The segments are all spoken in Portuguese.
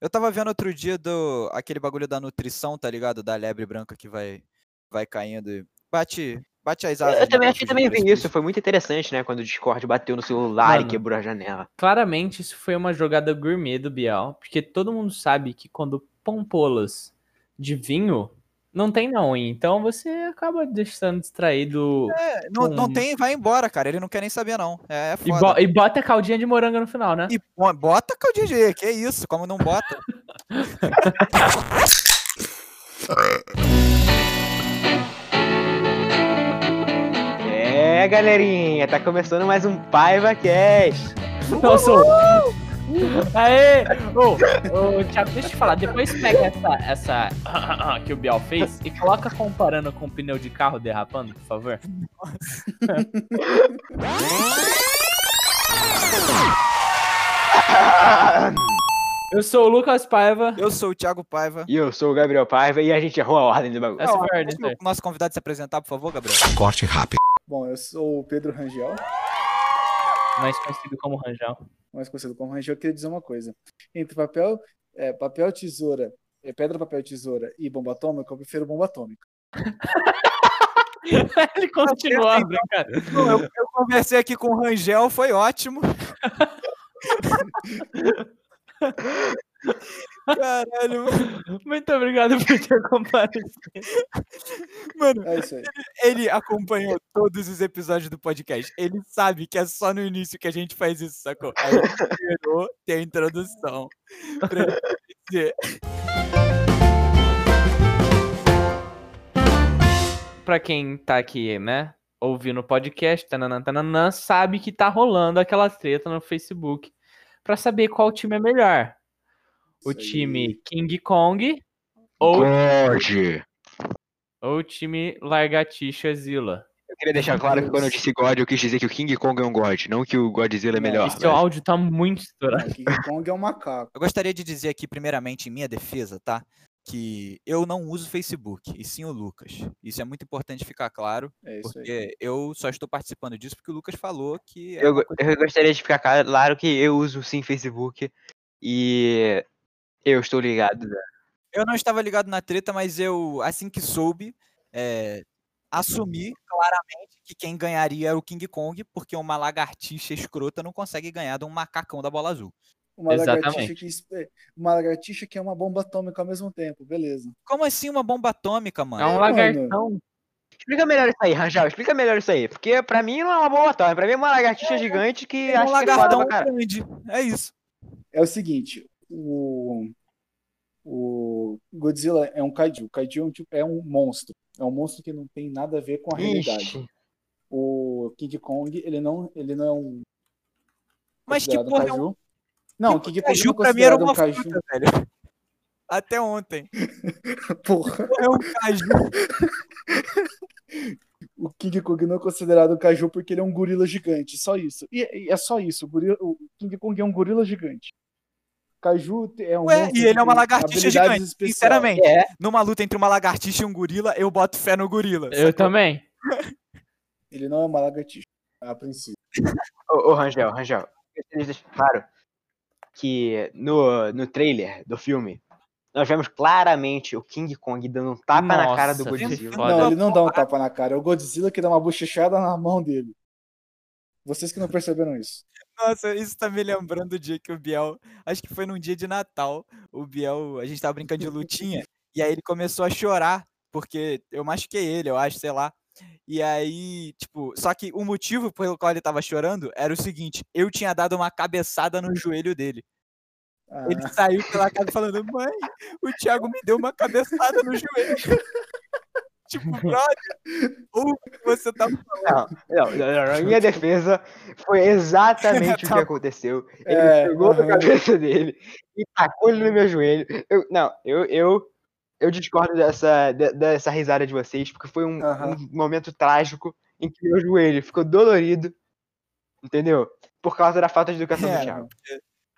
Eu tava vendo outro dia do aquele bagulho da nutrição, tá ligado? Da lebre branca que vai, vai caindo e bate, bate as asas. Eu também achei também vi isso, foi muito interessante, né? Quando o Discord bateu no celular Mano. e quebrou a janela. Claramente isso foi uma jogada gourmet do Biel, porque todo mundo sabe que quando pompolas de vinho, não tem não, então você acaba deixando distraído É, não, não com- tem, vai embora, cara. Ele não quer nem saber, não. É, é e, foda. bo- e bota caldinha de morango no final, né? E bo- bota caldinha de que isso? Como não bota? É, galerinha, tá começando mais um Paiva Cast. Nossa! Aê! Ô, ô, Thiago, deixa eu te falar. Depois pega essa, essa que o Biel fez e coloca comparando com o pneu de carro derrapando, por favor. Eu sou o Lucas Paiva. Eu sou o Thiago Paiva. E eu sou o Gabriel Paiva e a gente errou a ordem do bagulho. Essa foi a ordem, o nosso convidado se apresentar, por favor, Gabriel. Corte rápido. Bom, eu sou o Pedro Rangel, mais conhecido como Ranjão. Mais conhecido como Rangel. Eu queria dizer uma coisa. Entre papel, é, papel, tesoura, é, pedra, papel, tesoura e bomba atômica, eu prefiro bomba atômica. Ele continuou a brincar. Não, eu, eu conversei aqui com o Rangel, foi ótimo. Caralho, mano. Muito obrigado por ter comparecido. mano, É isso aí. ele acompanhou todos os episódios do podcast. Ele sabe que é só no início que a gente faz isso, sacou? Aí ele esperou ter a introdução pra ele dizer. Pra quem tá aqui, né, ouvindo o podcast, tananã, tananã, sabe que tá rolando aquela treta no Facebook pra saber qual time é melhor. O Isso aí. time King Kong ou, God. ou o time Largatixa Zilla. Eu queria deixar claro que quando eu disse God, eu quis dizer que o King Kong é um God, não que o Godzilla é melhor. E seu áudio tá muito estourado. O King Kong é um macaco. Eu gostaria de dizer aqui, primeiramente, em minha defesa, tá? Que eu não uso Facebook, e sim o Lucas. Isso é muito importante ficar claro, É isso aí. porque eu só estou participando disso porque o Lucas falou que. é Eu, eu gostaria de ficar claro que eu uso sim Facebook e eu estou ligado. né? Eu não estava ligado na treta, mas eu, assim que soube, é, assumi claramente que quem ganharia era o King Kong, porque uma lagartixa escrota não consegue ganhar de um macacão da bola azul. Uma lagartixa, que, espe- uma lagartixa que é uma bomba atômica ao mesmo tempo, beleza. Como assim uma bomba atômica, mano? É um lagartão. Explica melhor isso aí, Rangel, explica melhor isso aí. Porque pra mim não é uma boa atômica, pra mim é uma lagartixa gigante que É um acho que é grande. É isso. É o seguinte, o, o Godzilla é um kaiju. Kaiju é um, tipo- é um monstro. É um monstro que não tem nada a ver com a realidade. Ixi, O King Kong, ele não, ele não é um Mas que porra é um. Não, o King Kong não é pra mim era considerado um uma caju. fruta, velho. Até ontem. Porra. É um caju. O King Kong não é considerado um caju porque ele é um gorila gigante, só isso. E, e é só isso, o, gorila- o King Kong é um gorila gigante. Caju é um Ué, monstro e ele é uma lagartixa gigante. especiais. Sinceramente, É, numa luta entre uma lagartixa e um gorila, eu boto fé no gorila. Eu sacou? também. Ele não é uma lagartixa, a princípio. ô, ô Rangel, Rangel, eu gostaria de deixar claro que no, no trailer do filme, nós vemos claramente o King Kong dando um tapa na cara do Nossa, Godzilla. Não, ele não dá um tapa na cara, é o Godzilla que dá uma bochechada na mão dele. Vocês que não perceberam isso. Nossa, isso tá me lembrando o dia que o Biel. Acho que foi num dia de Natal. O Biel, a gente tava brincando de lutinha. e aí ele começou a chorar, porque eu machuquei ele, eu acho, sei lá. E aí, tipo, só que o motivo pelo qual ele tava chorando era o seguinte: eu tinha dado uma cabeçada no joelho dele. Ah, Ele saiu pela casa falando: mãe, o Thiago me deu uma cabeçada no joelho. tipo, brother, ou o que você tá falando? Não, não, não, minha defesa foi exatamente o Tá que aconteceu. Ele É, pegou na aham. cabeça dele e tacou ele no meu joelho. Eu, não, eu, eu, eu discordo dessa, de- dessa risada de vocês, porque foi um, Aham. um momento trágico em que meu joelho ficou dolorido, entendeu? Por causa da falta de educação É, do Thiago.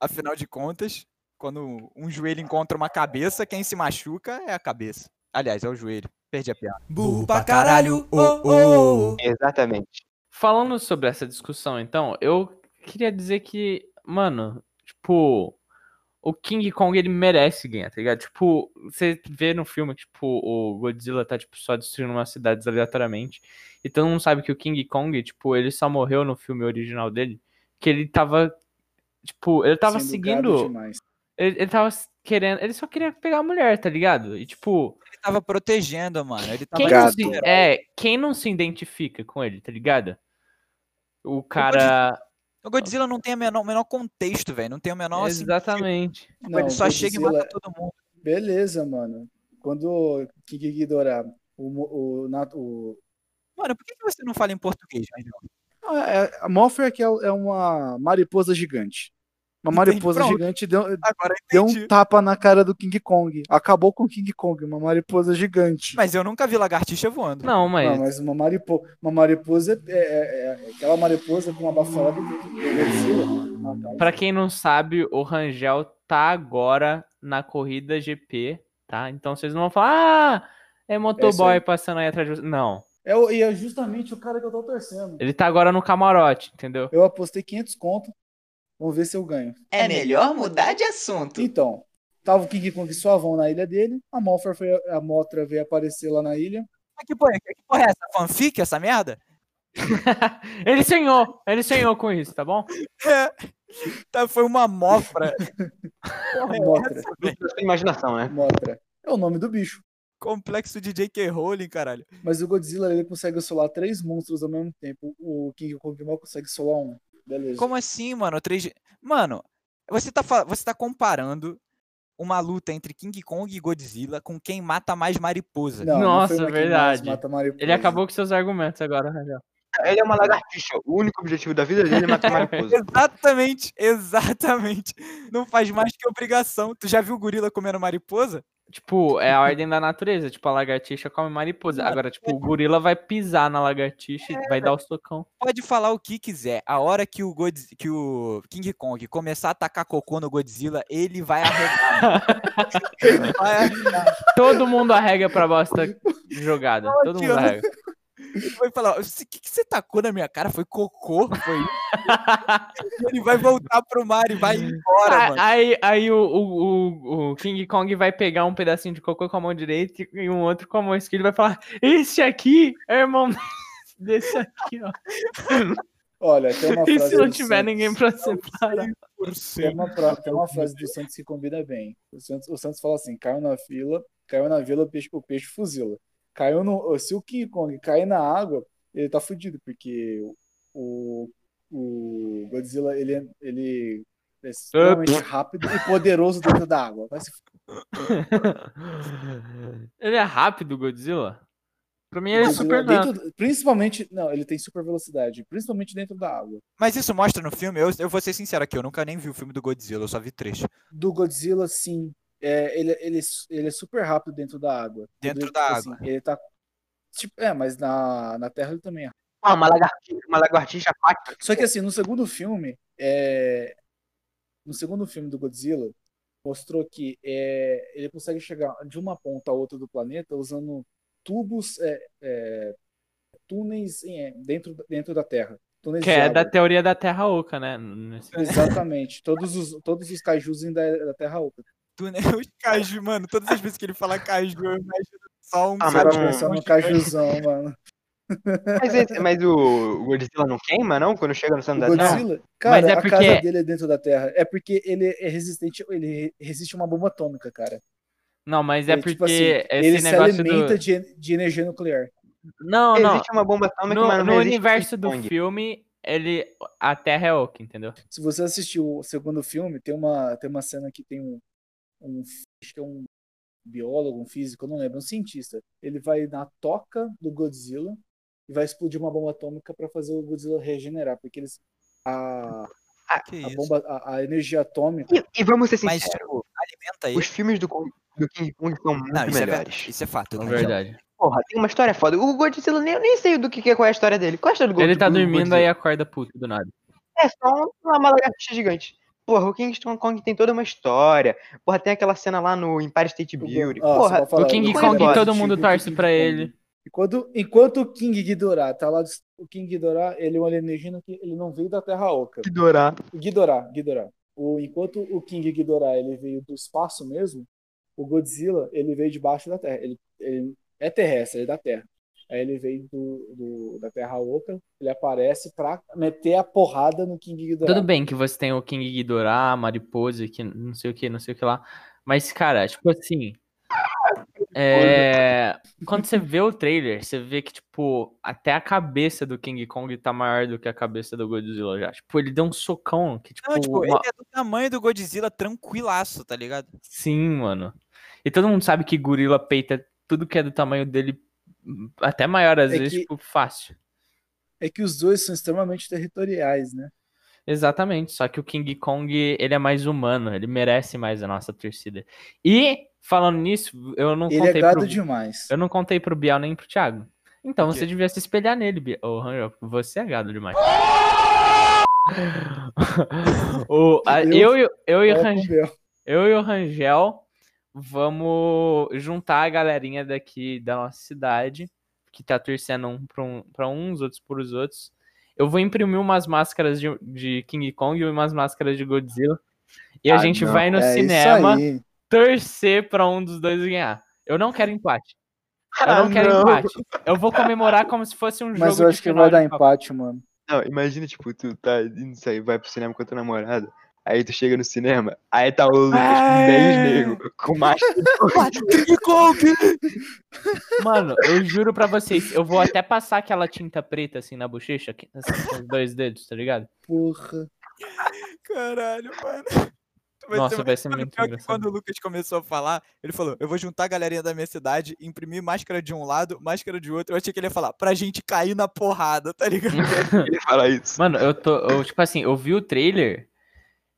Afinal de contas, quando um joelho encontra uma cabeça, quem se machuca é a cabeça. Aliás, é o joelho. Perdi a piada. Burro pra caralho, oh, oh. Exatamente. Falando sobre essa discussão, então, eu queria dizer que, mano, tipo, o King Kong ele merece ganhar, tá ligado? Tipo, você vê no filme que tipo, o Godzilla tá tipo, só destruindo umas cidades aleatoriamente. E todo mundo sabe que o King Kong, tipo, ele só morreu no filme original dele. Que ele tava. Tipo, ele tava Sendo seguindo. Ele, ele tava querendo. Ele só queria pegar a mulher, tá ligado? E tipo. Ele tava protegendo, mano. Ele tava Quem não, se, é, quem não se identifica com ele, tá ligado? O cara. O Godzilla não tem o menor, o menor contexto, velho. Não tem o menor assim. Exatamente. Tipo, ele só chega e Godzilla- mata todo mundo. Beleza, mano. Quando o King Ghidorah, o, o, o, Mano, por que, você não fala em português, Rangel? Ah, é- a que é é uma mariposa gigante. Uma mariposa pronto. gigante deu, deu um tapa na cara do King Kong. Acabou com o King Kong, uma mariposa gigante. Mas eu nunca vi lagartixa voando. Não, mas. Não, mas uma, maripo, uma mariposa é, é- é aquela mariposa com uma baforada Godzilla. Ah, tá. Pra quem não sabe, o Rangel tá agora na corrida GP, tá? Então vocês não vão falar, ah, é motoboy aí. passando aí atrás de você. Não. É, o- e é justamente o cara que eu tô torcendo. Ele tá agora no camarote, entendeu? Eu apostei 500 conto. Vamos ver se eu ganho. É melhor mudar de assunto. Então, tava o King Kong suavão na ilha dele. A Morpher foi, a Mothra veio aparecer lá na ilha. Mas que porra, que porra é essa? Fanfic, essa merda? ele sonhou, ele sonhou com isso, tá bom? É. Tá, foi uma mofra. Mothra. Sua imaginação, né? Mothra. É o nome do bicho. Complexo de J.K. Rowling, caralho. Mas o Godzilla ele consegue solar três monstros ao mesmo tempo. O King Kong mal consegue solar um. Beleza. Como assim, mano? 3G... Mano, você tá, fa- você tá comparando uma luta entre King Kong e Godzilla com quem mata mais mariposa. Não, não Nossa, que verdade. mariposa. Ele acabou com seus argumentos agora, Rangel. Ele é uma lagartixa. O único objetivo da vida dele é matar mariposa. Exatamente, exatamente. Não faz mais que obrigação. Tu já viu o gorila comendo mariposa? Tipo, é a ordem da natureza. Tipo, a lagartixa come mariposa. Agora, tipo, o gorila vai pisar na lagartixa e vai dar o socão. Pode falar o que quiser. A hora que o, Godz... que o King Kong começar a atacar cocô no Godzilla, ele vai arregar. Todo mundo arrega pra bosta jogada. Todo mundo arrega. Ele vai falar: o que, que você tacou na minha cara? Foi cocô? Foi isso? ele vai voltar pro mar e vai embora, Ah, mano. Aí, aí o, o, o, o King Kong vai pegar um pedacinho de cocô com a mão direita e um outro com a mão esquerda e vai falar: Esse aqui é irmão desse aqui, ó. Olha, tem uma E frase se não tiver Santos- ninguém pra separar? Tem uma, tem uma frase do Santos que combina bem. O Santos, o Santos fala assim: caiu na fila, caiu na vila, o peixe, o peixe fuzila. Caiu no. Se o King Kong cair na água, ele tá fudido, porque o, o Godzilla ele, é- ele é extremamente rápido e poderoso dentro da água. Se Ele é rápido, Godzilla? Pra mim ele é super dentro- Principalmente. Não, ele tem super velocidade, principalmente dentro da água. Mas isso mostra no filme, eu, eu vou ser sincero aqui, eu nunca nem vi o filme do Godzilla, eu só vi trecho. Do Godzilla, sim. É, ele, ele, ele é super rápido dentro da água. Dentro Ele, da tipo água. assim, ele tá. Tipo, é, mas na, na Terra ele também é. Ah, uma lagartixa, uma lagartixa aquática. Só que assim, no segundo filme, é... no segundo filme do Godzilla, mostrou que é, ele consegue chegar de uma ponta a outra do planeta usando tubos, é, é, túneis em- é, dentro, dentro da Terra. Túneis Que é água. da teoria da Terra Oca, né? Nesse- Exatamente. todos os, todos os vêm da, da Terra Oca. Tu, né? Os caju, mano, todas as vezes que ele fala caju, eu imagino só um. Ah, mas no kaijuzão, mano. Mas, esse- mas o, Godzilla não queima, não? Quando chega no centro da Terra? Godzilla, cara, Mas é a porque- casa dele é dentro da Terra. É porque ele é resistente, ele resiste a uma bomba atômica, cara. Não, mas é Ele, porque tipo assim, esse ele se alimenta do... de, de energia nuclear. Não, não. Existe uma bomba atômica, No, mas não no universo do Kong. filme, ele... a Terra é Oca, entendeu? Se você assistiu o segundo filme, tem uma, tem uma cena que tem um, um, acho que é um biólogo, um físico, não lembro, um cientista. Ele vai na toca do Godzilla e vai explodir uma bomba atômica para fazer o Godzilla regenerar, porque eles a, Que a isso? bomba, a, a energia atômica E, e vamos ser Mas, sinceros, tipo, alimenta aí. os filmes do, do King Kong são muito Não, isso é, melhores. verdade, isso é fato. É né? verdade. Porra, tem uma história foda. O Godzilla, nem, eu nem sei do que, é, qual é a história dele. Qual é a história do Ele tá do dormindo Godzilla? aí acorda puto do nada. É só uma lagartixa gigante. Porra, o King Kong tem toda uma história. Porra, tem aquela cena lá no Empire State Building. Ah, Porra, falar, o King Kong, é todo mundo do torce pra Kong. ele. Enquanto, enquanto o King Ghidorah tá lá, o King Ghidorah, ele é um alienígena que ele não veio da Terra Oca. O Ghidorah, Ghidorah. o, enquanto o King Ghidorah ele veio do espaço mesmo, o Godzilla ele veio debaixo da Terra. Ele, ele é terrestre, ele é da Terra. Aí ele veio do, do, da Terra Oca, ele aparece pra meter a porrada no King Ghidorah. Tudo bem que você tem o King Ghidorah, a Mariposa, que não sei o que, não sei o que lá. Mas, cara, tipo assim. É... Quando você vê o trailer, você vê que, tipo, até a cabeça do King Kong tá maior do que a cabeça do Godzilla já. Tipo, ele deu um socão que, tipo. Não, tipo, uma- ele é do tamanho do Godzilla tranquilaço, tá ligado? Sim, mano. E todo mundo sabe que gorila peita tudo que é do tamanho dele, até maior às É vezes, que- tipo, fácil. É que os dois são extremamente territoriais, né? Exatamente, só que o King Kong, ele é mais humano, ele merece mais a nossa torcida. E, falando nisso, eu não Ele é contei gado pro... demais. Eu não contei pro Biel nem pro Thiago. Então você devia se espelhar nele, Biel. Ô, Rangel, você é gado demais. o, a- eu, Eu- e- eu, e Rangel, eu e o Rangel vamos juntar a galerinha daqui da nossa cidade, que tá torcendo um pra, um, pra uns, outros pros outros. Eu vou imprimir umas máscaras de, de King Kong e umas máscaras de Godzilla. E a Ah, gente não. vai no É cinema torcer pra um dos dois ganhar. Eu não quero empate. Eu Ah, não quero não. empate. Eu vou comemorar como se fosse um jogo Mas eu de acho que final vai dar empate, mano. Não, imagina, tipo, tu tá indo sair, vai pro cinema com a tua namorada, aí tu chega no cinema, aí tá o Lucas com 10 negros, com Kong! Mano, eu juro pra vocês, eu vou até passar aquela tinta preta assim na bochecha, aqui, assim, com os dois dedos, tá ligado? Porra. Caralho, mano. Nossa, vai ser muito pior que. Quando o Lucas começou a falar, ele falou: Eu vou juntar a galerinha da minha cidade, imprimir máscara de um lado, máscara de outro. Eu achei que ele ia falar, pra gente cair na porrada, tá ligado? ele fala isso. Mano, eu tô, eu, tipo assim, eu vi o trailer,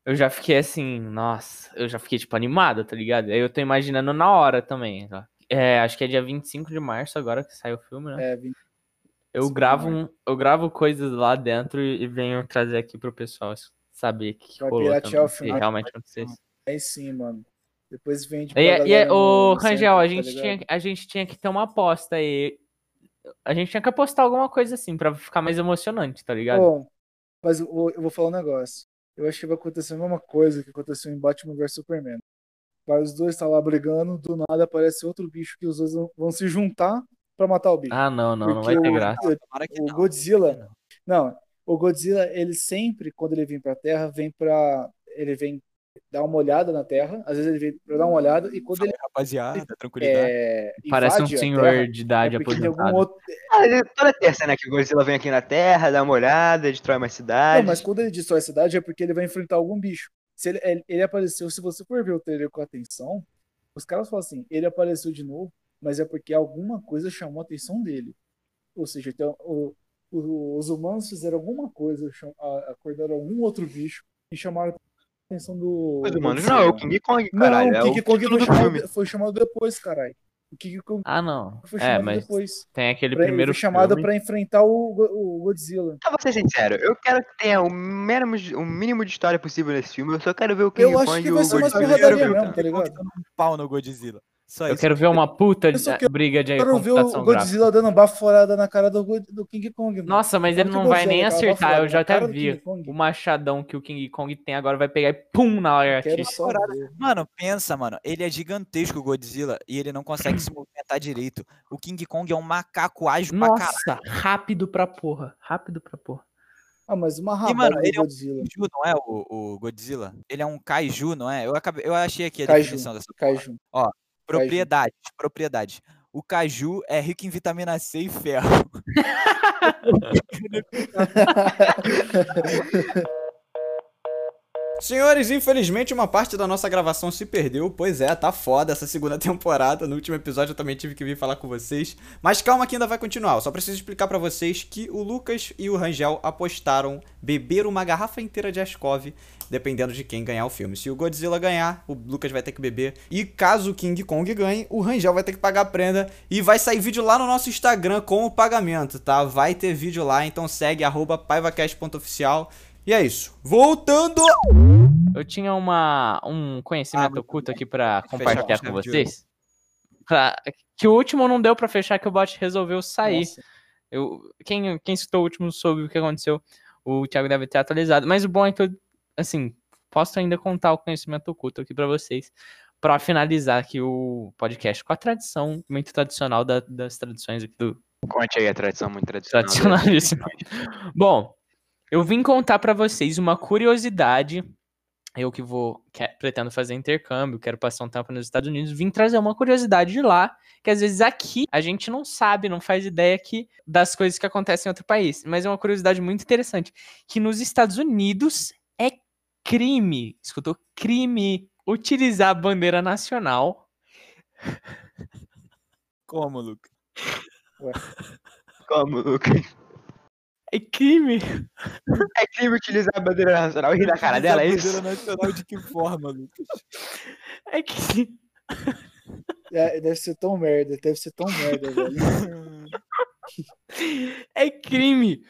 eu já fiquei assim, nossa, eu já fiquei, tipo, animado, tá ligado? Aí eu tô imaginando na hora também. É, acho que é dia 25 de março agora que sai o filme, né? É, 20 Eu gravo, um, eu gravo coisas lá dentro e venho trazer aqui pro pessoal saber o que, Vai rolou também, o filme. realmente aconteceu. aí sim, mano. Depois vende E, é- e é- no Rangel, a tá gente, ligado? tinha, a gente tinha que ter uma aposta aí. A gente tinha que apostar alguma coisa assim, pra ficar mais emocionante, tá ligado? Bom, mas eu eu vou falar um negócio. Eu acho que vai acontecer a mesma coisa que aconteceu em Batman vs Superman. Vai os dois estar lá brigando, do nada aparece outro bicho que os dois vão- se juntar pra matar o bicho. Ah, não, não, não vai Porque ter o- graça. Que O não. Godzilla, não, o Godzilla, ele sempre, quando ele vem pra Terra, vem pra. Ele vem dar uma olhada na Terra, às vezes ele vem pra dar uma olhada, e quando ele Rapaziada, tranquilidade. é, Parece um senhor Terra, de é idade algum aposentado. outro. Ah, é toda terça, né, que o Godzilla vem aqui na Terra, dá uma olhada, destrói uma Não, cidade. mas quando ele destrói a cidade é porque ele vai enfrentar algum bicho. Se ele, ele, ele apareceu, se você for ver o trailer com atenção, os caras falam assim, ele apareceu de novo, mas é porque alguma coisa chamou a atenção dele. Ou seja, então, o- o- os humanos fizeram alguma coisa, cham- acordaram algum outro bicho e chamaram a atenção do. Mas, mano, não, é o King Kong, caralho. Não, é o King o Kong foi do filme. chamado, foi chamado depois, caralho. O King Kong Ah, não. foi É, chamado mas depois. tem aquele Pra, primeiro foi chamado filme. pra enfrentar o, o Godzilla. Eu vou ser sincero, eu quero que tenha o mínimo, de- o mínimo de história possível nesse filme. Eu só quero ver o King Eu acho Kong que e o vai ser mais porradaria mesmo, tá ligado? Um pau no Godzilla. Só Eu isso. quero ver uma puta de- quero- briga de Eu quero ver o computação gráfica. Godzilla dando baforada na cara do, do King Kong. mano. Nossa, mas ele não vai Godzilla, nem acertar. Eu já até vi. O machadão que o King Kong tem agora vai pegar e pum na lagartixa. ver. Mano, pensa, mano. Ele é gigantesco, o Godzilla, e ele não consegue se movimentar direito. O King Kong é um macaco ágil pra caralho. Nossa, rápido pra porra. Rápido pra porra. Ah, mas uma E, rabada mano, do ele é um Godzilla. kaiju, não é o, o Godzilla? Ele é um kaiju, não é? Eu, acabei, eu achei aqui a Kaiju, definição dessa. Kaiju. Propriedades, propriedades. O caju é rico em vitamina C e ferro. Senhores, infelizmente uma parte da nossa gravação se perdeu. Pois é, tá foda essa segunda temporada. No último episódio eu também tive que vir falar com vocês. Mas calma que ainda vai continuar. Eu só preciso explicar pra vocês que o Lucas e o Rangel apostaram beber uma garrafa inteira de Ascov, dependendo de quem ganhar o filme. Se o Godzilla ganhar, o Lucas vai ter que beber. E caso o King Kong ganhe, o Rangel vai ter que pagar a prenda. E vai sair vídeo lá no nosso Instagram com o pagamento, tá? Vai ter vídeo lá, então segue paivacast.oficial. E é isso. Voltando! Eu tinha uma, um conhecimento muito oculto aqui pra Fechar compartilhar com vocês. Pra- que o último não deu pra fechar, que o bot resolveu sair. Nossa. Eu, quem, quem citou o último soube o que aconteceu. O Thiago deve ter atualizado. Mas o bom é que, eu, assim, posso ainda contar o conhecimento oculto aqui pra vocês. Pra finalizar aqui o podcast com a tradição muito tradicional da- das tradições aqui do, Conte aí a tradição muito tradicional. Tradicionalíssimo. Bom, eu vim contar pra vocês uma curiosidade. Eu que vou, que- pretendo fazer intercâmbio, quero passar um tempo nos Estados Unidos, vim trazer uma curiosidade de lá, que às vezes aqui a gente não sabe, não faz ideia que, das coisas que acontecem em outro país. Mas é uma curiosidade muito interessante, que nos Estados Unidos é crime, escutou? Crime utilizar a bandeira nacional Como, Luca? Como, Lucas? É crime. É crime utilizar a bandeira nacional e rir da cara dela, é a isso? bandeira nacional de que forma, Lucas? É que É, deve ser tão merda, deve ser tão merda, velho. É crime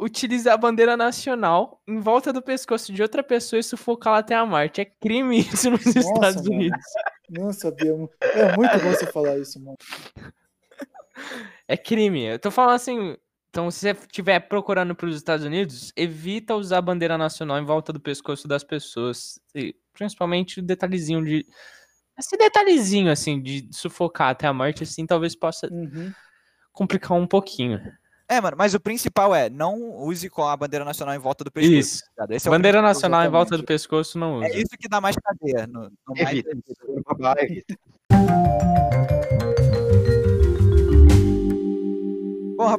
utilizar a bandeira nacional em volta do pescoço de outra pessoa e sufocá-la até a morte. É crime isso nos Nossa, Estados mano. Unidos. Não sabia. É muito bom você falar isso, mano. É crime. Eu tô falando assim. Então, se você estiver procurando para os Estados Unidos, evita usar a bandeira nacional em volta do pescoço das pessoas. E, principalmente o detalhezinho de. Esse detalhezinho, assim, de sufocar até a morte, assim, talvez possa Uhum. complicar um pouquinho. É, mano, mas o principal é, não use com a bandeira nacional em volta do pescoço. Isso. tá é bandeira nacional em volta do pescoço não usa. É isso que dá mais cadeia. No, no mais- Evita. Babá,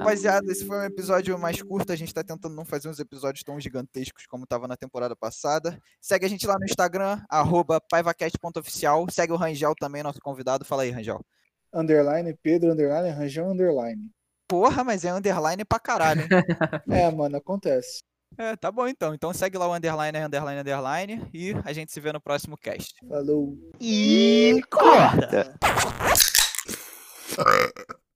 rapaziada, esse foi um episódio mais curto. A gente tá tentando não fazer uns episódios tão gigantescos como tava na temporada passada. Segue a gente lá no Instagram, arroba paivacast.oficial. Segue o Rangel também, nosso convidado. Fala aí, Rangel. Underline, Pedro, underline, Ranjão, underline. Porra, mas é underline pra caralho, hein? É, mano, acontece. é, tá bom então. Então segue lá o underline, underline, underline. E a gente se vê no próximo cast. Falou. E corta.